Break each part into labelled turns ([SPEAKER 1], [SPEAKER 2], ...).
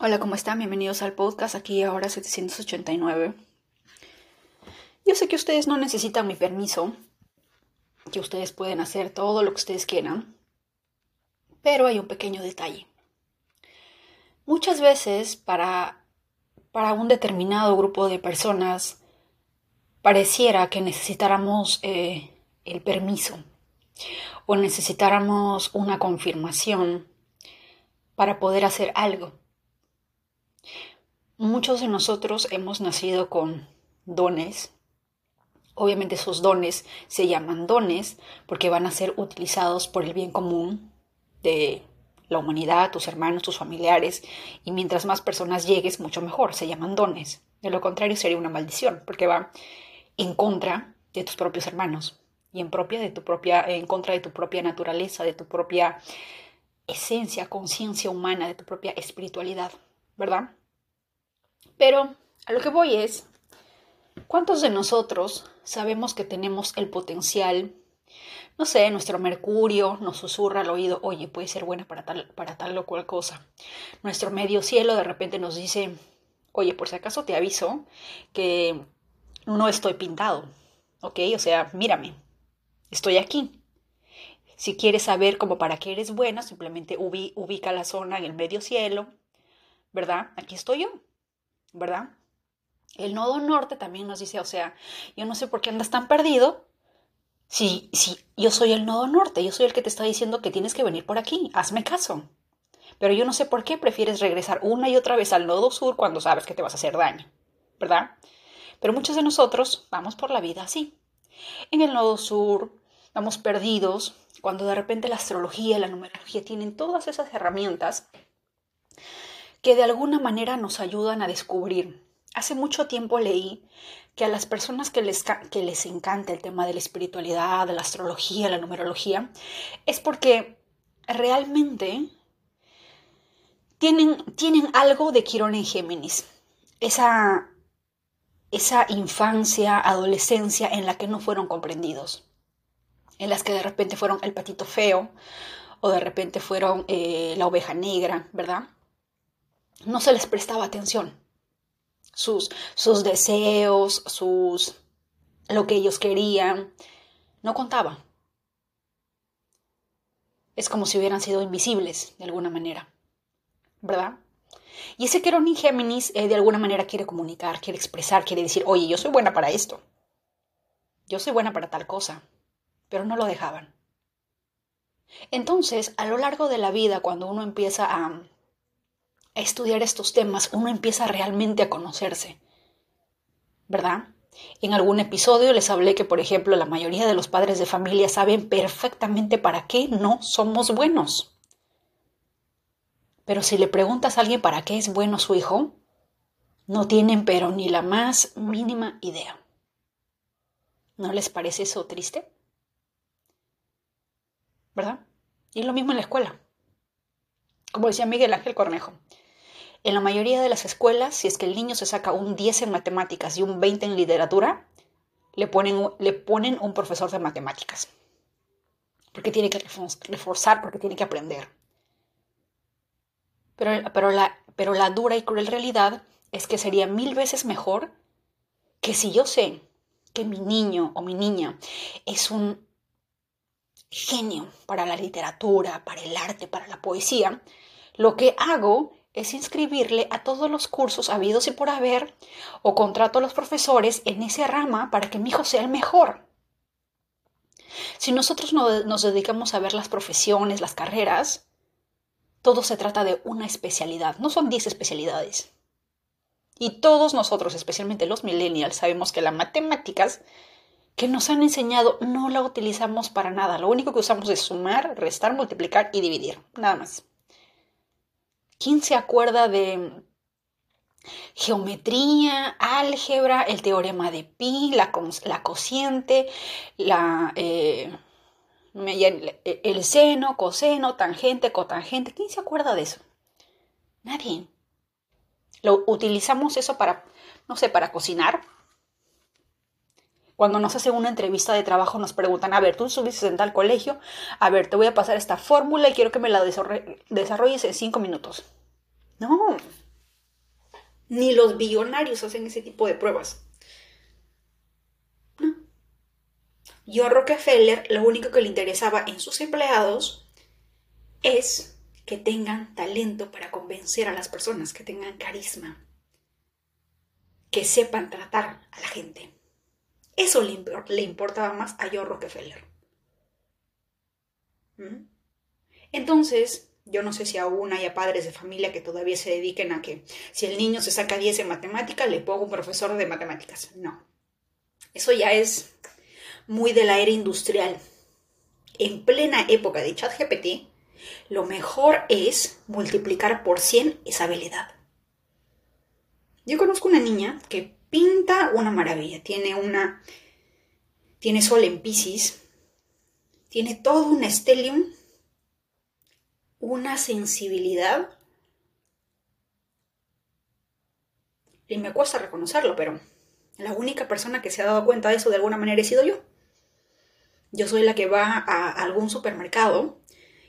[SPEAKER 1] Hola, ¿cómo están? Bienvenidos al podcast aquí ahora 789. Yo sé que ustedes no necesitan mi permiso, que ustedes pueden hacer todo lo que ustedes quieran, pero hay un pequeño detalle. Muchas veces para, para un determinado grupo de personas pareciera que necesitáramos eh, el permiso o necesitáramos una confirmación para poder hacer algo. Muchos de nosotros hemos nacido con dones. Obviamente esos dones se llaman dones porque van a ser utilizados por el bien común de la humanidad, tus hermanos, tus familiares, y mientras más personas llegues, mucho mejor, se llaman dones. De lo contrario sería una maldición, porque va en contra de tus propios hermanos y en propia de tu propia en contra de tu propia naturaleza, de tu propia esencia, conciencia humana, de tu propia espiritualidad, ¿verdad? Pero a lo que voy es, ¿cuántos de nosotros sabemos que tenemos el potencial? No sé, nuestro Mercurio nos susurra al oído, oye, puede ser buena para tal, para tal o cual cosa. Nuestro medio cielo de repente nos dice, oye, por si acaso te aviso que no estoy pintado, ¿ok? O sea, mírame, estoy aquí. Si quieres saber cómo para qué eres buena, simplemente ubica la zona en el medio cielo, ¿verdad? Aquí estoy yo. ¿Verdad? El nodo norte también nos dice, o sea, yo no sé por qué andas tan perdido. Si, si yo soy el nodo norte, yo soy el que te está diciendo que tienes que venir por aquí, hazme caso. Pero yo no sé por qué prefieres regresar una y otra vez al nodo sur cuando sabes que te vas a hacer daño, ¿verdad? Pero muchos de nosotros vamos por la vida así. En el nodo sur vamos perdidos cuando de repente la astrología la numerología tienen todas esas herramientas que de alguna manera nos ayudan a descubrir. Hace mucho tiempo leí que a las personas que les, que les encanta el tema de la espiritualidad, de la astrología, la numerología, es porque realmente tienen, tienen algo de Quirón en Géminis. Esa, esa infancia, adolescencia en la que no fueron comprendidos. En las que de repente fueron el patito feo o de repente fueron eh, la oveja negra, ¿verdad? No se les prestaba atención. Sus, sus deseos, sus, lo que ellos querían, no contaba. Es como si hubieran sido invisibles de alguna manera, ¿verdad? Y ese Querón Géminis eh, de alguna manera quiere comunicar, quiere expresar, quiere decir, oye, yo soy buena para esto, yo soy buena para tal cosa, pero no lo dejaban. Entonces, a lo largo de la vida, cuando uno empieza a, estudiar estos temas, uno empieza realmente a conocerse, ¿verdad? En algún episodio les hablé que, por ejemplo, la mayoría de los padres de familia saben perfectamente para qué no somos buenos. Pero si le preguntas a alguien para qué es bueno su hijo, no tienen pero ni la más mínima idea. ¿No les parece eso triste? ¿Verdad? Y lo mismo en la escuela. Como decía Miguel Ángel Cornejo, en la mayoría de las escuelas, si es que el niño se saca un 10 en matemáticas y un 20 en literatura, le ponen, le ponen un profesor de matemáticas. Porque tiene que reforzar, porque tiene que aprender. Pero, pero, la, pero la dura y cruel realidad es que sería mil veces mejor que si yo sé que mi niño o mi niña es un genio para la literatura, para el arte, para la poesía, lo que hago es inscribirle a todos los cursos habidos y por haber o contrato a los profesores en esa rama para que mi hijo sea el mejor. Si nosotros no, nos dedicamos a ver las profesiones, las carreras, todo se trata de una especialidad, no son 10 especialidades. Y todos nosotros, especialmente los millennials, sabemos que las matemáticas que nos han enseñado no la utilizamos para nada. Lo único que usamos es sumar, restar, multiplicar y dividir. Nada más. ¿Quién se acuerda de geometría, álgebra, el teorema de pi, la, la cociente, la, eh, el seno, coseno, tangente, cotangente? ¿Quién se acuerda de eso? Nadie. Lo utilizamos eso para, no sé, para cocinar. Cuando nos hacen una entrevista de trabajo nos preguntan, a ver, tú subiste en tal colegio, a ver, te voy a pasar esta fórmula y quiero que me la desarrolles en cinco minutos. No, Ni los billonarios hacen ese tipo de pruebas. No. Yo Rockefeller lo único que le interesaba en sus empleados es que tengan talento para convencer a las personas, que tengan carisma, que sepan tratar a la gente. Eso le, importaba más a Joe Rockefeller. ¿Mm? Entonces, yo no sé si aún haya padres de familia que todavía se dediquen a que si el niño se saca 10 en matemáticas, le pongo un profesor de matemáticas. No. Eso ya es muy de la era industrial. En plena época de ChatGPT, lo mejor es multiplicar por 100 esa habilidad. Yo conozco una niña que pinta una maravilla. Tiene una. Tiene sol en Pisces. Tiene todo un estelium una sensibilidad. Y me cuesta reconocerlo, pero la única persona que se ha dado cuenta de eso de alguna manera he sido yo. Yo soy la que va a algún supermercado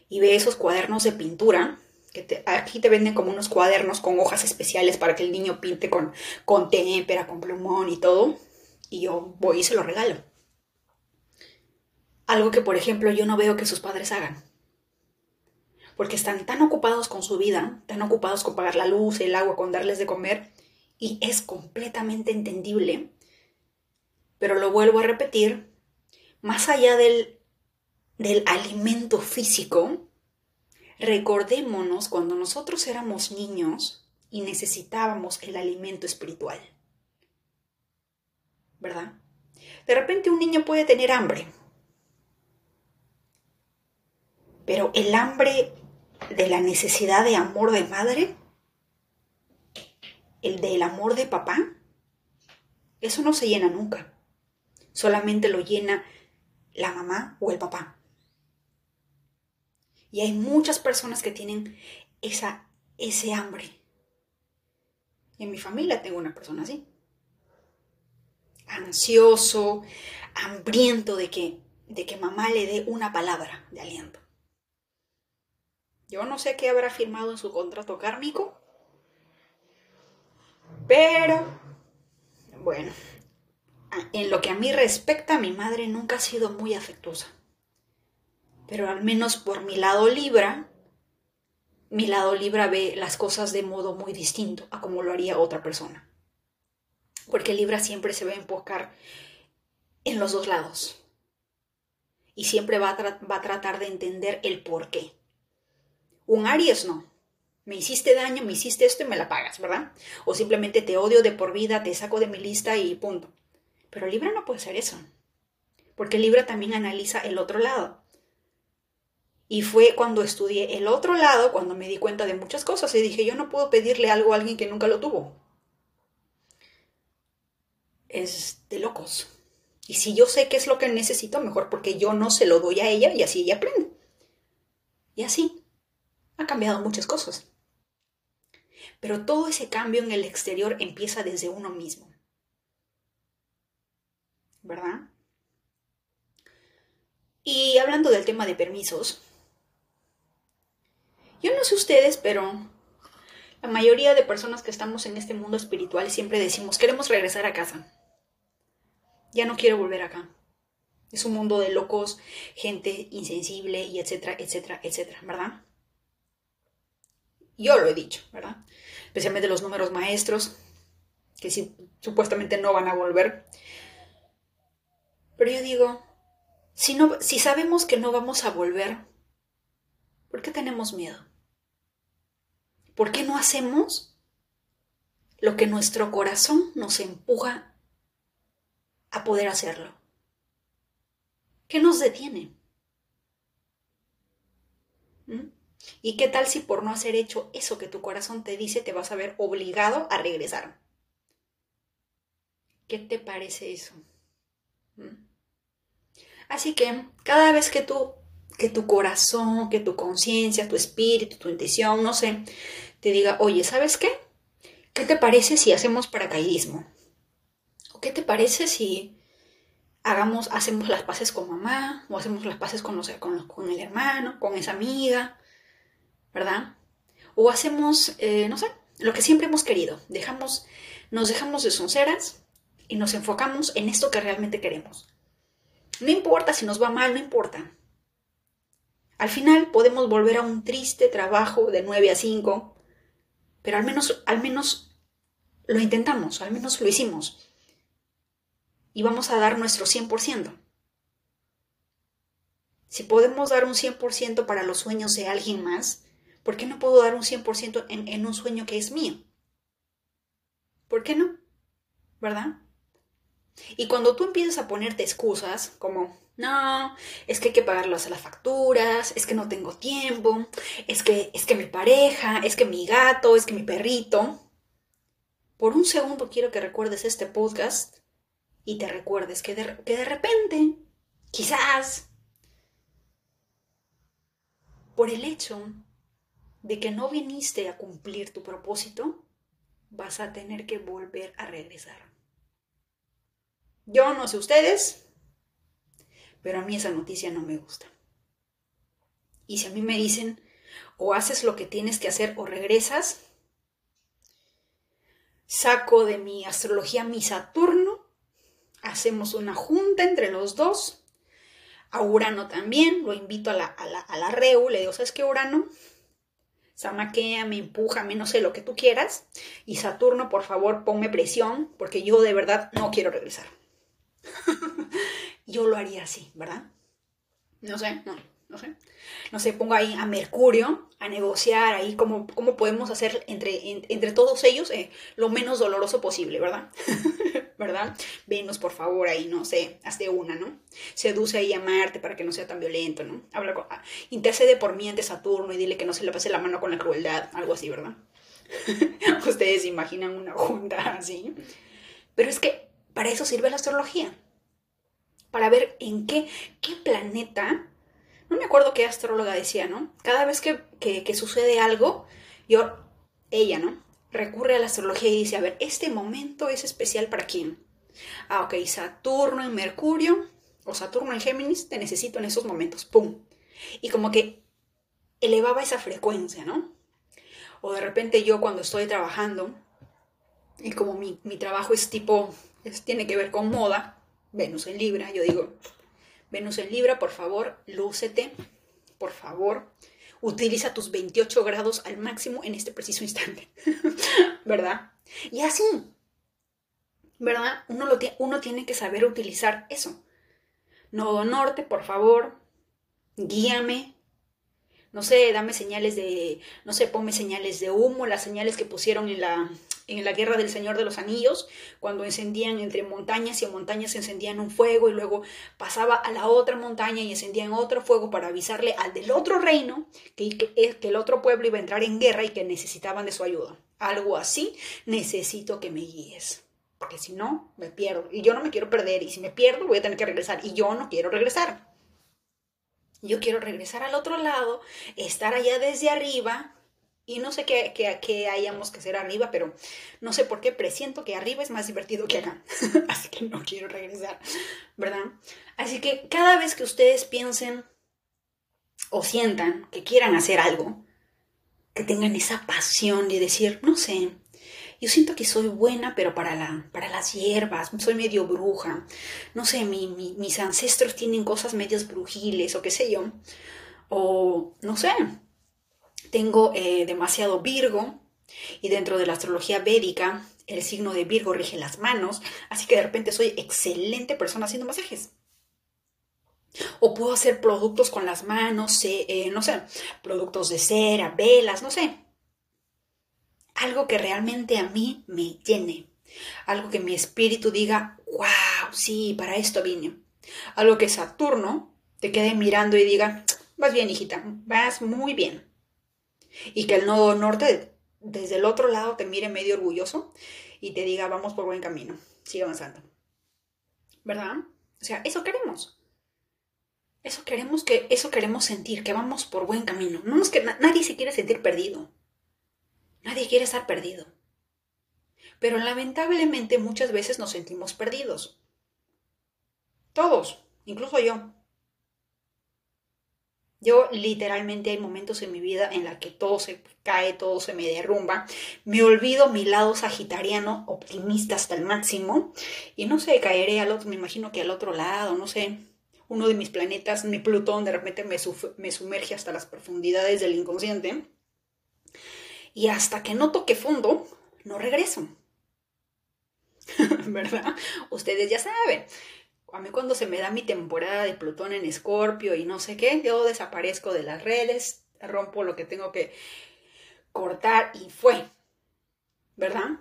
[SPEAKER 1] y ve esos cuadernos de pintura, aquí te venden como unos cuadernos con hojas especiales para que el niño pinte con, con témpera, con plumón y todo, y yo voy y se lo regalo. Algo que, por ejemplo, yo no veo que sus padres hagan porque están tan ocupados con su vida, tan ocupados con pagar la luz, el agua, con darles de comer, y es completamente entendible. Pero lo vuelvo a repetir, más allá del, del alimento físico, recordémonos cuando nosotros éramos niños y necesitábamos el alimento espiritual. ¿Verdad? De repente un niño puede tener hambre, pero el hambre de la necesidad de amor de madre, el del amor de papá, eso no se llena nunca. Solamente lo llena la mamá o el papá. Y hay muchas personas que tienen esa, ese hambre. En mi familia tengo una persona así. Ansioso, hambriento de que, de que mamá le dé una palabra de aliento. Yo no sé qué habrá firmado en su contrato kármico, pero bueno, en lo que a mí respecta, mi madre nunca ha sido muy afectuosa. Pero al menos por mi lado Libra, mi lado Libra ve las cosas de modo muy distinto a como lo haría otra persona. Porque Libra siempre se va a enfocar en los dos lados. Y siempre va a, tratar de entender el por qué. Un Aries no. Me hiciste daño, me hiciste esto y me la pagas, ¿verdad? O simplemente te odio de por vida, te saco de mi lista y punto. Pero Libra no puede ser eso. Porque Libra también analiza el otro lado. Y fue cuando estudié el otro lado, cuando me di cuenta de muchas cosas y dije, yo no puedo pedirle algo a alguien que nunca lo tuvo. Es de locos. Y si yo sé qué es lo que necesito, mejor porque yo no se lo doy a ella y así ella aprende. Y así ha cambiado muchas cosas. Pero todo ese cambio en el exterior empieza desde uno mismo. ¿Verdad? Y hablando del tema de permisos, yo no sé ustedes, pero la mayoría de personas que estamos en este mundo espiritual siempre decimos, queremos regresar a casa. Ya no quiero volver acá. Es un mundo de locos, gente insensible y etcétera, etcétera, etcétera, ¿verdad? Yo lo he dicho, ¿verdad? Especialmente los números maestros, que supuestamente no van a volver. Pero yo digo, si, si sabemos que no vamos a volver, ¿por qué tenemos miedo? ¿Por qué no hacemos lo que nuestro corazón nos empuja a poder hacerlo? ¿Qué nos detiene? ¿Mm? ¿Y qué tal si por no hacer hecho eso que tu corazón te dice te vas a ver obligado a regresar? ¿Qué te parece eso? ¿Mm? Así que cada vez que tú, que tu corazón, que tu conciencia, tu espíritu, tu intuición, no sé, te diga, oye, ¿sabes qué? ¿Qué te parece si hacemos paracaidismo? ¿O qué te parece si hagamos, hacemos las paces con mamá? ¿O hacemos las paces con, con, con el hermano, con esa amiga? ¿verdad? O hacemos, eh, no sé, lo que siempre hemos querido. Dejamos, nos dejamos de sonceras y nos enfocamos en esto que realmente queremos. No importa si nos va mal, no importa. Al final podemos volver a un triste trabajo de 9 a 5, pero al menos, al menos lo intentamos, al menos lo hicimos. Y vamos a dar nuestro 100%. Si podemos dar un 100% para los sueños de alguien más, ¿por qué no puedo dar un 100% en, en un sueño que es mío? ¿Por qué no? ¿Verdad? Y cuando tú empiezas a ponerte excusas como, no, es que hay que pagar las facturas, es que no tengo tiempo, es que, es que mi pareja, es que mi gato, es que mi perrito. Por un segundo quiero que recuerdes este podcast y te recuerdes que de, que de repente, quizás, por el hecho de que no viniste a cumplir tu propósito, vas a tener que volver a regresar. Yo no sé ustedes, pero a mí esa noticia no me gusta. Y si a mí me dicen, o haces lo que tienes que hacer o regresas, saco de mi astrología mi Saturno, hacemos una junta entre los dos, a Urano también, lo invito a la, a la, a la Reu, le digo, ¿sabes qué, Urano? Samaquea, me empuja, me no sé lo que tú quieras. Y Saturno, por favor, ponme presión, porque yo de verdad no quiero regresar. yo lo haría así, ¿verdad? No sé, no, no sé. No sé, pongo ahí a Mercurio a negociar ahí cómo, cómo podemos hacer entre, entre todos ellos eh, lo menos doloroso posible, ¿verdad? ¿Verdad? Venus, por favor, ahí, no sé, hazte una, ¿no? Seduce ahí a Marte para que no sea tan violento, ¿no? Habla con, ah, intercede por mí ante Saturno y dile que no se le pase la mano con la crueldad, algo así, ¿verdad? Ustedes imaginan una junta así. Pero es que para eso sirve la astrología. Para ver en qué, qué planeta, no me acuerdo qué astróloga decía, ¿no? Cada vez que, que, sucede algo, yo, ella, ¿no? Recurre a la astrología y dice, a ver, este momento es especial para quién. Ah, ok, Saturno en Mercurio o Saturno en Géminis, te necesito en esos momentos, ¡pum! Y como que elevaba esa frecuencia, ¿no? O de repente yo cuando estoy trabajando, y como mi, mi trabajo es tipo tiene que ver con moda, Venus en Libra, yo digo, Venus en Libra, por favor, lúcete, por favor, utiliza tus 28 grados al máximo en este preciso instante, ¿verdad? Y así, ¿verdad? Uno, lo uno tiene que saber utilizar eso. Nodo norte, por favor, guíame, no sé, dame señales de, no sé, ponme señales de humo, las señales que pusieron en la, en la guerra del Señor de los Anillos, cuando encendían entre montañas y montañas encendían un fuego y luego pasaba a la otra montaña y encendían otro fuego para avisarle al del otro reino que, que, que el otro pueblo iba a entrar en guerra y que necesitaban de su ayuda. Algo así, necesito que me guíes porque si no, me pierdo. Y yo no me quiero perder. Y si me pierdo, voy a tener que regresar. Y yo no quiero regresar. Yo quiero regresar al otro lado, estar allá desde arriba, y no sé qué, hayamos que hacer arriba, pero no sé por qué presiento que arriba es más divertido que acá. Así que no quiero regresar, ¿verdad? Así que cada vez que ustedes piensen o sientan que quieran hacer algo, que tengan esa pasión de decir, no sé, yo siento que soy buena, pero para, la, para las hierbas, soy medio bruja, no sé, mis ancestros tienen cosas medias brujiles o qué sé yo, o no sé, tengo eh, demasiado Virgo y dentro de la astrología védica el signo de Virgo rige las manos, así que de repente soy excelente persona haciendo masajes. O puedo hacer productos con las manos, eh, no sé, productos de cera, velas, no sé. Algo que realmente a mí me llene. Algo que mi espíritu diga, wow, sí, para esto vine. Algo que Saturno te quede mirando y diga, vas bien, hijita, vas muy bien y que el nodo norte desde el otro lado te mire medio orgulloso y te diga vamos por buen camino, sigue avanzando. ¿Verdad? O sea, eso queremos. Eso queremos que eso queremos sentir, que vamos por buen camino. No es que nadie se quiere sentir perdido. Nadie quiere estar perdido. Pero lamentablemente muchas veces nos sentimos perdidos. Todos, incluso yo. Yo literalmente hay momentos en mi vida en la que todo se cae, todo se me derrumba. Me olvido mi lado sagitariano optimista hasta el máximo y no sé, caeré al otro, me imagino que al otro lado, no sé. Uno de mis planetas, mi Plutón, de repente me, me sumerge hasta las profundidades del inconsciente. Y hasta que no toque fondo, no regreso. ¿Verdad? Ustedes ya saben a mí cuando se me da mi temporada de Plutón en Escorpio y no sé qué, yo desaparezco de las redes, rompo lo que tengo que cortar y fue, ¿verdad?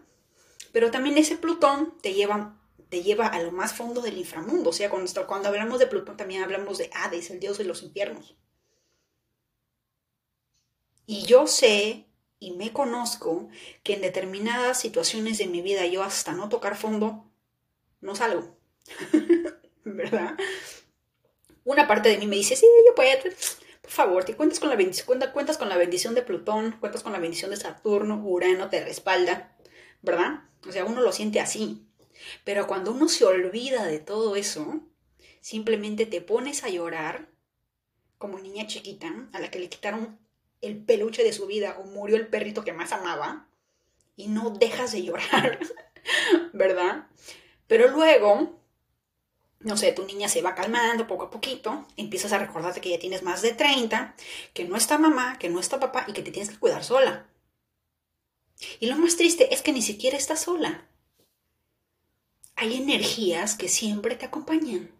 [SPEAKER 1] Pero también ese Plutón te lleva, te lleva a lo más fondo del inframundo, o sea, cuando, cuando hablamos de Plutón también hablamos de Hades, el dios de los infiernos. Y yo sé y me conozco que en determinadas situaciones de mi vida yo hasta no tocar fondo, no salgo. ¿verdad? Una parte de mí me dice, sí, yo puedo, por favor, te cuentas con la bendición, cuentas con la bendición de Plutón, cuentas con la bendición de Saturno, Urano te respalda, ¿verdad? O sea, uno lo siente así. Pero cuando uno se olvida de todo eso, simplemente te pones a llorar como niña chiquita a la que le quitaron el peluche de su vida o murió el perrito que más amaba y no dejas de llorar, ¿verdad? Pero luego no sé, tu niña se va calmando poco a poquito, empiezas a recordarte que ya tienes más de 30, que no está mamá, que no está papá y que te tienes que cuidar sola. Y lo más triste es que ni siquiera estás sola. Hay energías que siempre te acompañan.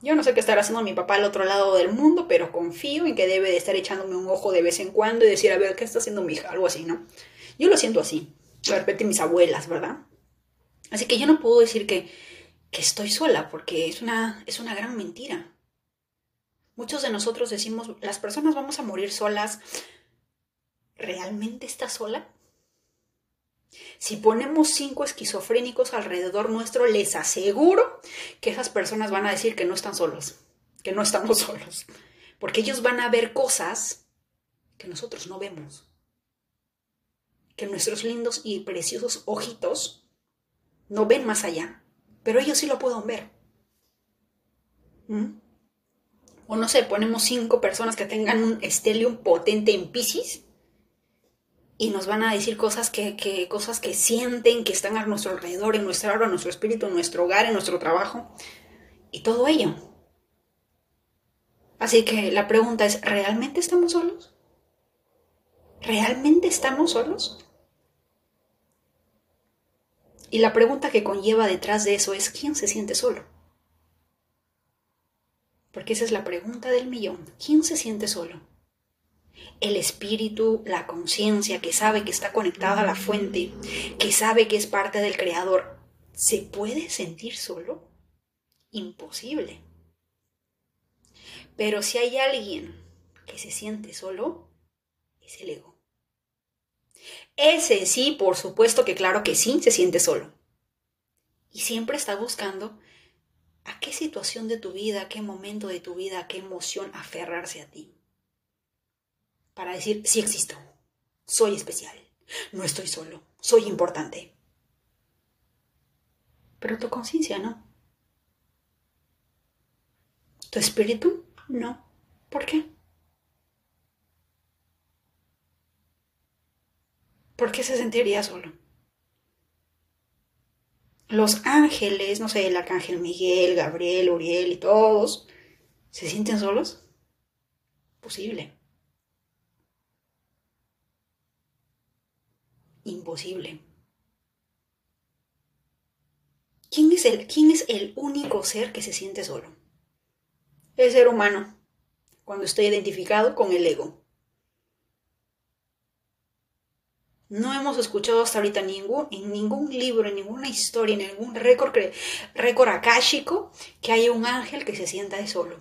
[SPEAKER 1] Yo no sé qué estará haciendo mi papá al otro lado del mundo, pero confío en que debe de estar echándome un ojo de vez en cuando y decir, a ver, ¿qué está haciendo mi hija? Algo así, ¿no? Yo lo siento así. De repente mis abuelas, ¿verdad? Así que yo no puedo decir que, estoy sola, porque es una, es una gran mentira. Muchos de nosotros decimos, las personas vamos a morir solas. ¿Realmente estás sola? Si ponemos cinco esquizofrénicos alrededor nuestro, les aseguro que esas personas van a decir que no están solos, que no estamos solos, porque ellos van a ver cosas que nosotros no vemos, que nuestros lindos y preciosos ojitos no ven más allá, pero ellos sí lo pueden ver. ¿Mm? O no sé, ponemos cinco personas que tengan un estelium potente en Pisces y nos van a decir cosas que, cosas que sienten, que están a nuestro alrededor, en nuestra alma, en nuestro espíritu, en nuestro hogar, en nuestro trabajo y todo ello. Así que la pregunta es, ¿realmente estamos solos? ¿Realmente estamos solos? Y la pregunta que conlleva detrás de eso es, ¿quién se siente solo? Porque esa es la pregunta del millón. ¿Quién se siente solo? El espíritu, la conciencia que sabe que está conectada a la fuente, que sabe que es parte del creador, ¿se puede sentir solo? Imposible. Pero si hay alguien que se siente solo, es el ego. Ese sí, por supuesto que claro que sí, se siente solo. Y siempre está buscando a qué situación de tu vida, a qué momento de tu vida, a qué emoción aferrarse a ti. Para decir, sí existo, soy especial, no estoy solo, soy importante. Pero tu conciencia no. Tu espíritu no. ¿Por qué? ¿Por qué se sentiría solo? Los ángeles, no sé, el arcángel Miguel, Gabriel, Uriel y todos, ¿se sienten solos? Posible. Imposible. ¿Quién es, el, ¿Quién es el único ser que se siente solo? El ser humano, cuando estoy identificado con el ego. No hemos escuchado hasta ahorita ningún, en ningún libro, en ninguna historia, en ningún récord, récord akáshico que haya un ángel que se sienta de solo.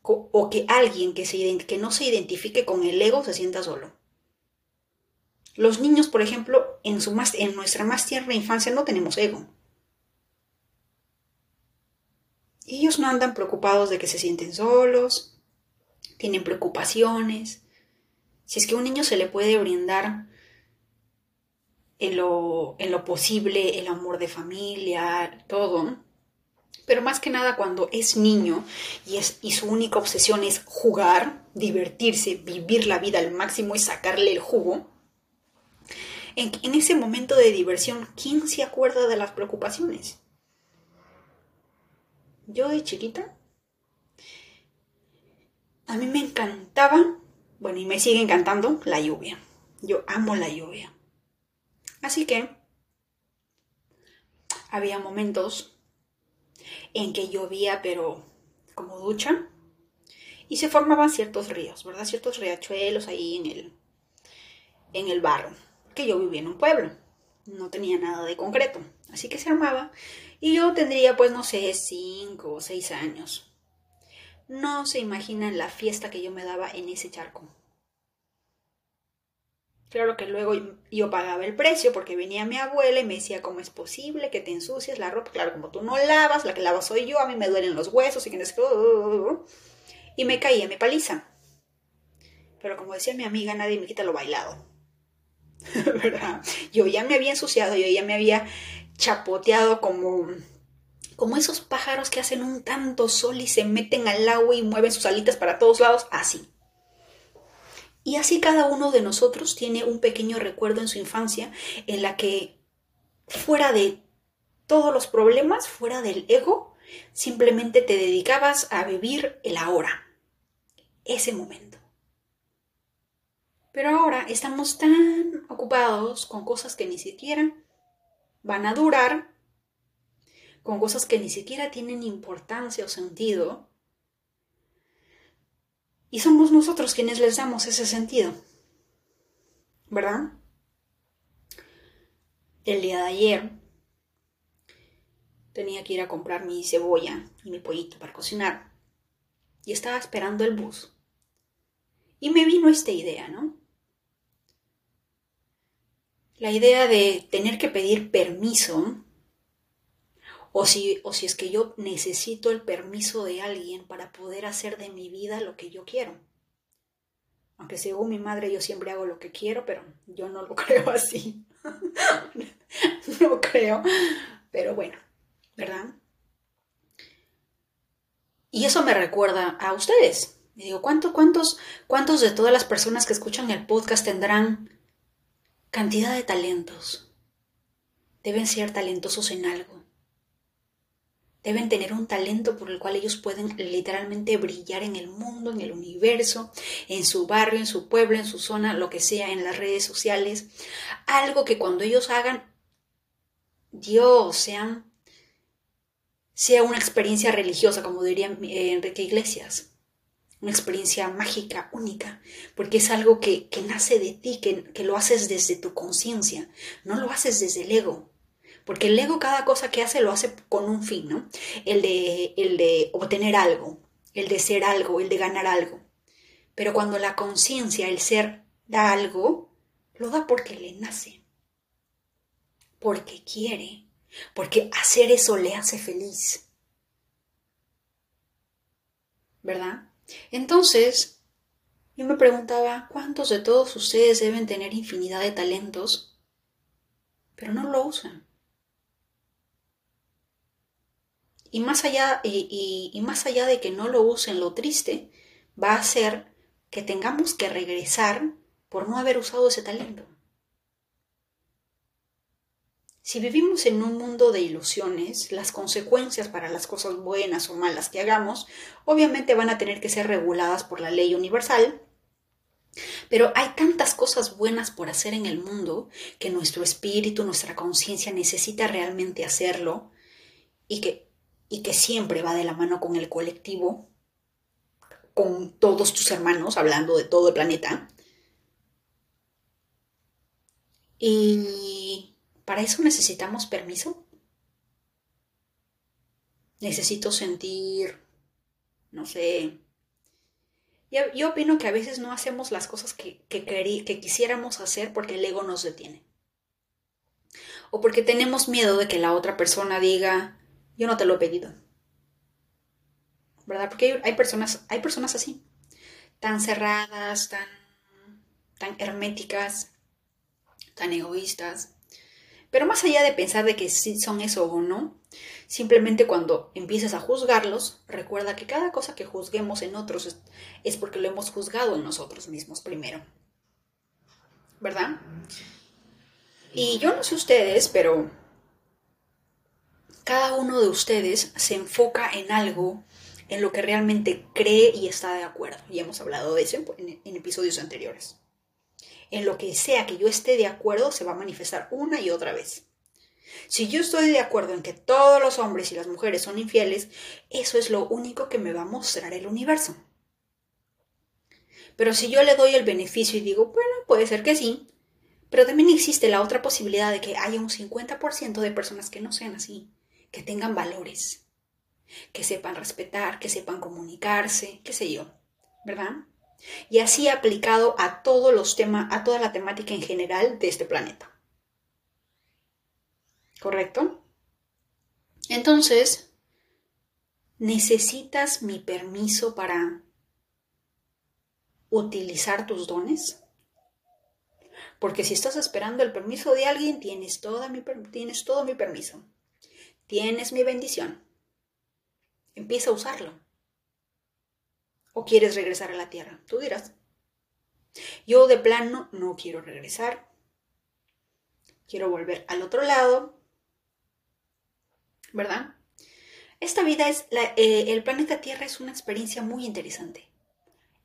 [SPEAKER 1] O, que alguien que, se, que no se identifique con el ego se sienta solo. Los niños, por ejemplo, en, su más, en nuestra más tierna infancia no tenemos ego. Ellos no andan preocupados de que se sienten solos, tienen preocupaciones, si es que a un niño se le puede brindar en lo, en lo posible el amor de familia, todo, Pero más que nada cuando es niño y, es, y su única obsesión es jugar, divertirse, vivir la vida al máximo y sacarle el jugo, en, en ese momento de diversión, ¿quién se acuerda de las preocupaciones? Yo de chiquita, a mí me encantaba, bueno, y me sigue encantando la lluvia. Yo amo la lluvia. Así que había momentos en que llovía, pero como ducha, y se formaban ciertos ríos, ¿verdad? Ciertos riachuelos ahí en el, en el barro, que yo vivía en un pueblo, no tenía nada de concreto, así que se armaba, y yo tendría, pues, no sé, cinco o seis años. No se imaginan la fiesta que yo me daba en ese charco. Claro que luego yo pagaba el precio porque venía mi abuela y me decía, ¿cómo es posible que te ensucies la ropa? Claro, como tú no lavas, la que lava soy yo, a mí me duelen los huesos y que no Y me caía mi paliza. Pero como decía mi amiga, nadie me quita lo bailado. Yo ya me había ensuciado, yo ya me había chapoteado como como esos pájaros que hacen un tanto sol y se meten al agua y mueven sus alitas para todos lados, así. Y así cada uno de nosotros tiene un pequeño recuerdo en su infancia en la que fuera de todos los problemas, fuera del ego, simplemente te dedicabas a vivir el ahora, ese momento. Pero ahora estamos tan ocupados con cosas que ni siquiera van a durar, con cosas que ni siquiera tienen importancia o sentido, y somos nosotros quienes les damos ese sentido. ¿Verdad? El día de ayer tenía que ir a comprar mi cebolla y mi pollito para cocinar. Y estaba esperando el bus. Y me vino esta idea, ¿no? La idea de tener que pedir permiso o si, o si es que yo necesito el permiso de alguien para poder hacer de mi vida lo que yo quiero. Aunque según mi madre yo siempre hago lo que quiero, pero yo no lo creo así. no creo. Pero bueno, ¿verdad? Y eso me recuerda a ustedes. Me digo, ¿cuántos, cuántos, ¿cuántos de todas las personas que escuchan el podcast tendrán cantidad de talentos? Deben ser talentosos en algo Deben tener un talento por el cual ellos pueden literalmente brillar en el mundo, en el universo, en su barrio, en su pueblo, en su zona, lo que sea, en las redes sociales. Algo que cuando ellos hagan, Dios, sean, sea una experiencia religiosa, como diría eh, Enrique Iglesias. Una experiencia mágica, única, porque es algo que, nace de ti, que, que lo haces desde tu conciencia, no lo haces desde el ego. Porque el ego cada cosa que hace lo hace con un fin, ¿no? El de, el de obtener algo, el de ser algo, el de ganar algo. Pero cuando la conciencia, el ser, da algo, lo da porque le nace, porque quiere, porque hacer eso le hace feliz. ¿Verdad? Entonces, yo me preguntaba, ¿cuántos de todos ustedes deben tener infinidad de talentos, pero no lo usan? Y más allá, y, más allá de que no lo usen, lo triste va a ser que tengamos que regresar por no haber usado ese talento. Si vivimos en un mundo de ilusiones, las consecuencias para las cosas buenas o malas que hagamos obviamente van a tener que ser reguladas por la ley universal, pero hay tantas cosas buenas por hacer en el mundo que nuestro espíritu, nuestra conciencia necesita realmente hacerlo y que y que siempre va de la mano con el colectivo, con todos tus hermanos, hablando de todo el planeta. Y para eso necesitamos permiso. Necesito sentir, no sé. Yo, opino que a veces no hacemos las cosas que, que quisiéramos hacer porque el ego nos detiene. O porque tenemos miedo de que la otra persona diga, yo no te lo he pedido. ¿Verdad? Porque hay, personas, hay personas así, tan cerradas, tan, tan herméticas, tan egoístas. Pero más allá de pensar de que sí son eso o no, simplemente cuando empieces a juzgarlos, recuerda que cada cosa que juzguemos en otros es porque lo hemos juzgado en nosotros mismos primero. ¿Verdad? Y yo no sé ustedes, pero cada uno de ustedes se enfoca en algo en lo que realmente cree y está de acuerdo. Y hemos hablado de eso en, episodios anteriores. En lo que sea que yo esté de acuerdo se va a manifestar una y otra vez. Si yo estoy de acuerdo en que todos los hombres y las mujeres son infieles, eso es lo único que me va a mostrar el universo. Pero si yo le doy el beneficio y digo, bueno, puede ser que sí, pero también existe la otra posibilidad de que haya un 50% de personas que no sean así, que tengan valores, que sepan respetar, que sepan comunicarse, qué sé yo, ¿verdad? Y así aplicado a todos los temas, a toda la temática en general de este planeta. ¿Correcto? Entonces, ¿necesitas mi permiso para utilizar tus dones? Porque si estás esperando el permiso de alguien, tienes, mi, tienes todo mi permiso. Tienes mi bendición. Empieza a usarlo. ¿O quieres regresar a la tierra? Tú dirás. Yo de plano no quiero regresar. Quiero volver al otro lado. ¿Verdad? Esta vida es, eh, el planeta Tierra es una experiencia muy interesante.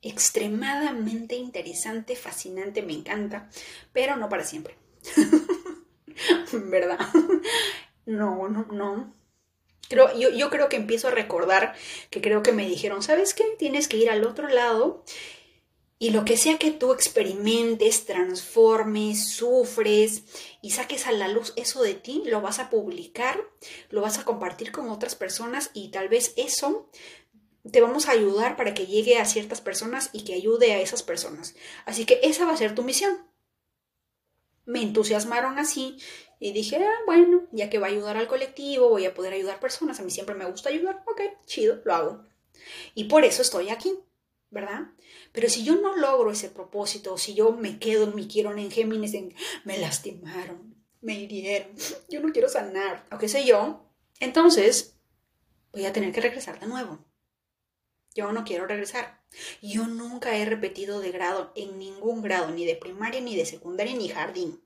[SPEAKER 1] Extremadamente interesante, fascinante, me encanta, pero no para siempre. ¿Verdad? No, no, no. Creo, yo, yo creo que empiezo a recordar que creo que me dijeron, ¿sabes qué? Tienes que ir al otro lado y lo que sea que tú experimentes, transformes, sufres y saques a la luz eso de ti, lo vas a publicar, lo vas a compartir con otras personas y tal vez eso te vamos a ayudar para que llegue a ciertas personas y que ayude a esas personas. Así que esa va a ser tu misión. Me entusiasmaron así y dije, ah, bueno, ya que va a ayudar al colectivo, voy a poder ayudar personas, a mí siempre me gusta ayudar, ok, chido, lo hago. Y por eso estoy aquí, ¿verdad? Pero si yo no logro ese propósito, si yo me quedo en mi quiero en Géminis, en me lastimaron, me hirieron, yo no quiero sanar, o qué sé yo, entonces voy a tener que regresar de nuevo. Yo no quiero regresar. Yo nunca he repetido de grado en ningún grado, ni de primaria, ni de secundaria, ni jardín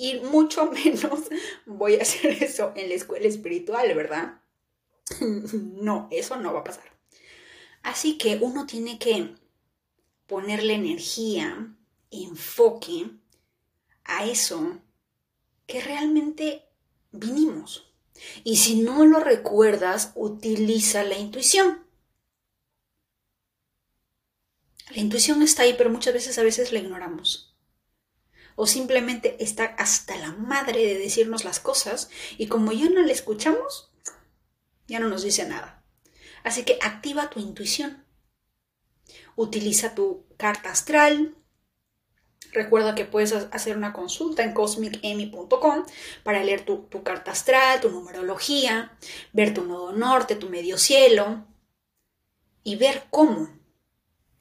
[SPEAKER 1] y mucho menos voy a hacer eso en la escuela espiritual, ¿verdad? No, eso no va a pasar. Así que uno tiene que ponerle energía, enfoque a eso que realmente vinimos. Y si no lo recuerdas, utiliza la intuición. La intuición está ahí, pero muchas veces a veces la ignoramos o simplemente está hasta la madre de decirnos las cosas y como ya no le escuchamos, ya no nos dice nada. Así que activa tu intuición. Utiliza tu carta astral. Recuerda que puedes hacer una consulta en cosmicemy.com para leer tu, tu carta astral, tu numerología, ver tu nodo norte, tu medio cielo y ver cómo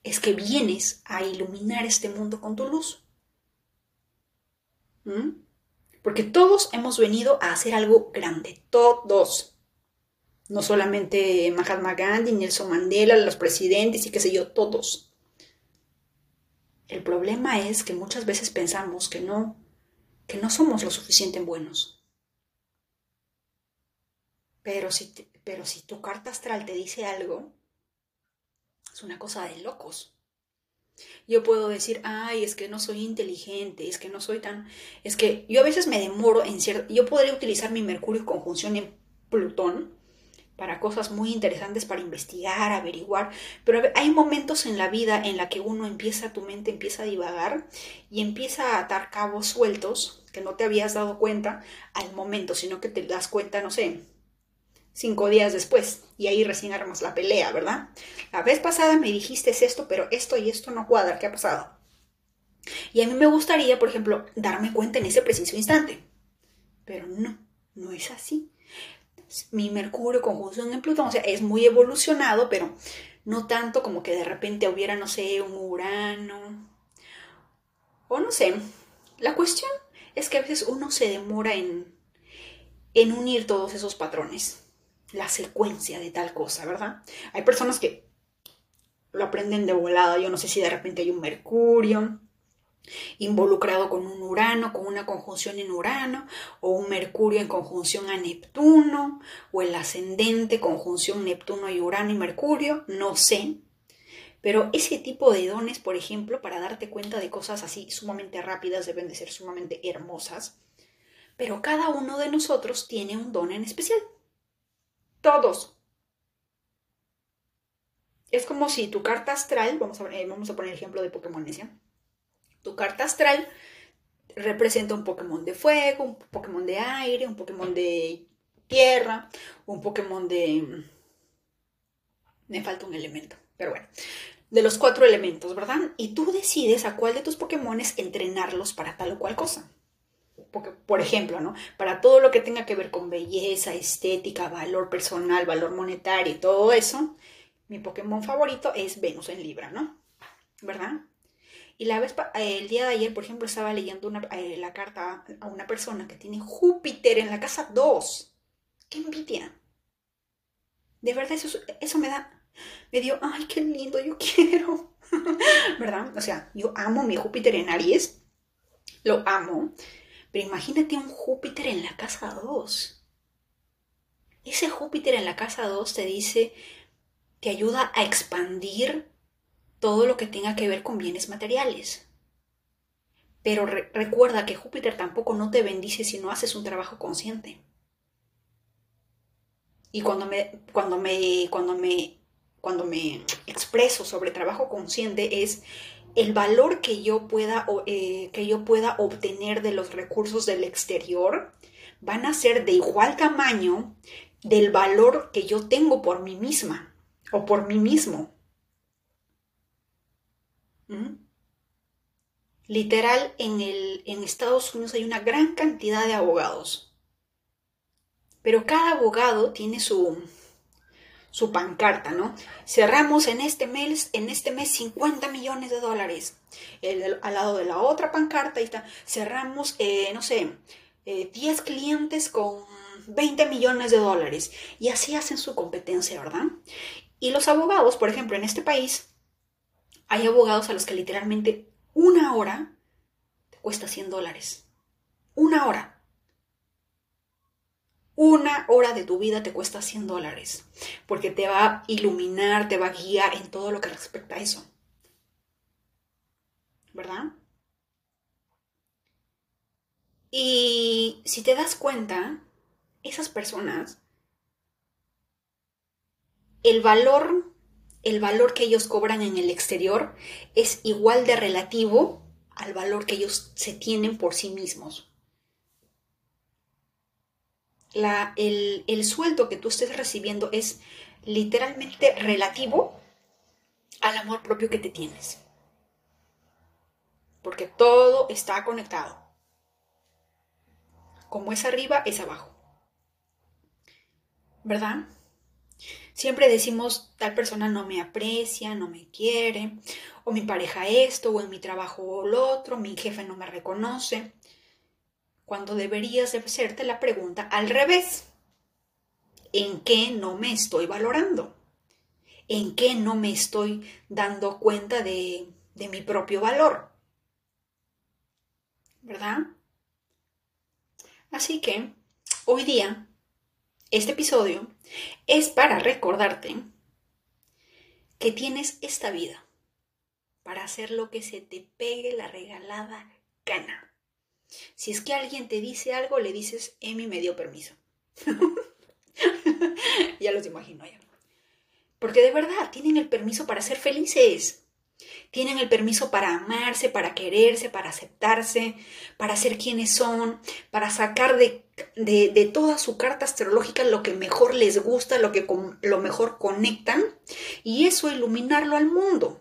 [SPEAKER 1] es que vienes a iluminar este mundo con tu luz. ¿Mm? Porque todos hemos venido a hacer algo grande, todos. No solamente Mahatma Gandhi, Nelson Mandela, los presidentes y qué sé yo, todos. El problema es que muchas veces pensamos que no, que no somos lo suficiente buenos. Pero si, pero si tu carta astral te dice algo, es una cosa de locos. Yo puedo decir, ay, es que no soy inteligente, es que no soy tan... Es que yo a veces me demoro en cierto... Yo podría utilizar mi Mercurio conjunción en Plutón para cosas muy interesantes, para investigar, averiguar, pero hay momentos en la vida en la que uno empieza, tu mente empieza a divagar y empieza a atar cabos sueltos que no te habías dado cuenta al momento, sino que te das cuenta, no sé, cinco días después y ahí recién armas la pelea, ¿verdad? La vez pasada me dijiste esto, pero esto y esto no cuadra, ¿qué ha pasado? Y a mí me gustaría, por ejemplo, darme cuenta en ese preciso instante. Pero no, no es así. Mi Mercurio conjunción en Plutón, o sea, es muy evolucionado, pero no tanto como que de repente hubiera, no sé, un Urano. O no sé. La cuestión es que a veces uno se demora en, en unir todos esos patrones, la secuencia de tal cosa, ¿verdad? Hay personas que lo aprenden de volada, yo no sé si de repente hay un Mercurio, involucrado con un Urano, con una conjunción en Urano, o un Mercurio en conjunción a Neptuno, o el ascendente conjunción Neptuno y Urano y Mercurio, no sé. Pero ese tipo de dones, por ejemplo, para darte cuenta de cosas así sumamente rápidas, deben de ser sumamente hermosas. Pero cada uno de nosotros tiene un don en especial. Todos. Es como si tu carta astral, vamos a, eh, vamos a poner el ejemplo de Pokémon, tu carta astral representa un Pokémon de fuego, un Pokémon de aire, un Pokémon de tierra, un Pokémon de... Me falta un elemento, pero bueno, de los cuatro elementos, ¿verdad? Y tú decides a cuál de tus Pokémones entrenarlos para tal o cual cosa. Porque, por ejemplo, ¿no? Para todo lo que tenga que ver con belleza, estética, valor personal, valor monetario y todo eso, mi Pokémon favorito es Venus en Libra, ¿no? ¿Verdad? Y la vez, el día de ayer, por ejemplo, estaba leyendo eh, la carta a una persona que tiene Júpiter en la casa 2. ¡Qué envidia! De verdad, eso, eso me da, me dio, ay, qué lindo, yo quiero. ¿Verdad? O sea, yo amo mi Júpiter en Aries, lo amo, pero imagínate un Júpiter en la casa 2. Ese Júpiter en la casa 2 te dice, te ayuda a expandir todo lo que tenga que ver con bienes materiales. Pero recuerda que Júpiter tampoco no te bendice si no haces un trabajo consciente. Y cuando me, cuando me, cuando me, cuando me expreso sobre trabajo consciente es el valor que yo pueda, eh, que yo pueda obtener de los recursos del exterior van a ser de igual tamaño del valor que yo tengo por mí misma o por mí mismo. Literal, en, el, en Estados Unidos hay una gran cantidad de abogados. Pero cada abogado tiene su, su pancarta, ¿no? Cerramos en este mes, en este mes 50 millones de dólares. al lado de la otra pancarta, está, cerramos, eh, no sé, 10 eh, clientes con 20 millones de dólares. Y así hacen su competencia, ¿verdad? Y los abogados, por ejemplo, en este país, hay abogados a los que literalmente una hora te cuesta 100 dólares. Una hora. Una hora de tu vida te cuesta 100 dólares. Porque te va a iluminar, te va a guiar en todo lo que respecta a eso. ¿Verdad? Y si te das cuenta, esas personas, el valor el valor que ellos cobran en el exterior es igual de relativo al valor que ellos se tienen por sí mismos. El, el sueldo que tú estés recibiendo es literalmente relativo al amor propio que te tienes. Porque todo está conectado. Como es arriba, es abajo. ¿Verdad? Siempre decimos, tal persona no me aprecia, no me quiere, o mi pareja esto, o en mi trabajo lo otro, mi jefe no me reconoce, cuando deberías de hacerte la pregunta al revés. ¿En qué no me estoy valorando? ¿En qué no me estoy dando cuenta de, de mi propio valor? ¿Verdad? Así que hoy día este episodio es para recordarte que tienes esta vida para hacer lo que se te pegue la regalada gana. Si es que alguien te dice algo, le dices, Emi me dio permiso. ya los imagino ya. Porque de verdad tienen el permiso para ser felices. Tienen el permiso para amarse, para quererse, para aceptarse, para ser quienes son, para sacar de, de, toda su carta astrológica lo que mejor les gusta, lo que lo mejor conectan y eso iluminarlo al mundo.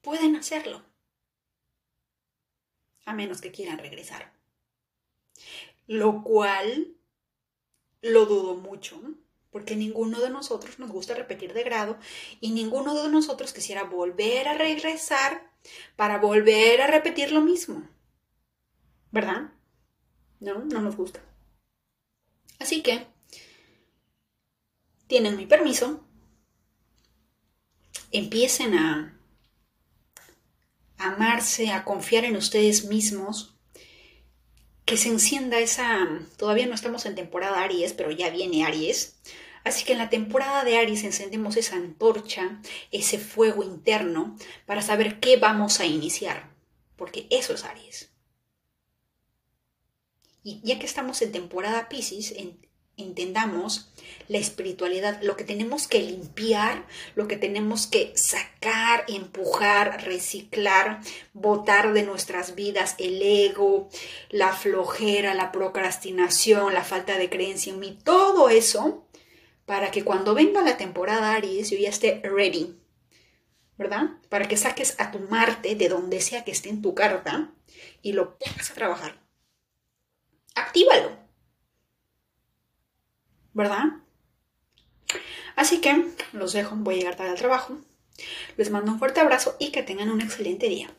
[SPEAKER 1] Pueden hacerlo. A menos que quieran regresar. Lo cual lo dudo mucho porque ninguno de nosotros nos gusta repetir de grado y ninguno de nosotros quisiera volver a regresar para volver a repetir lo mismo. ¿Verdad? No, no nos gusta. Así que tienen mi permiso, empiecen a amarse, a confiar en ustedes mismos, que se encienda esa, todavía no estamos en temporada Aries, pero ya viene Aries, así que en la temporada de Aries encendemos esa antorcha, ese fuego interno, para saber qué vamos a iniciar, porque eso es Aries. Y ya que estamos en temporada Pisces, entendamos la espiritualidad, lo que tenemos que limpiar, lo que tenemos que sacar, empujar, reciclar, botar de nuestras vidas el ego, la flojera, la procrastinación, la falta de creencia en mí, todo eso para que cuando venga la temporada Aries yo ya esté ready, ¿verdad? Para que saques a tu Marte de donde sea que esté en tu carta y lo pongas a trabajar. Actívalo. ¿Verdad? Así que los dejo, voy a llegar tarde al trabajo. Les mando un fuerte abrazo y que tengan un excelente día.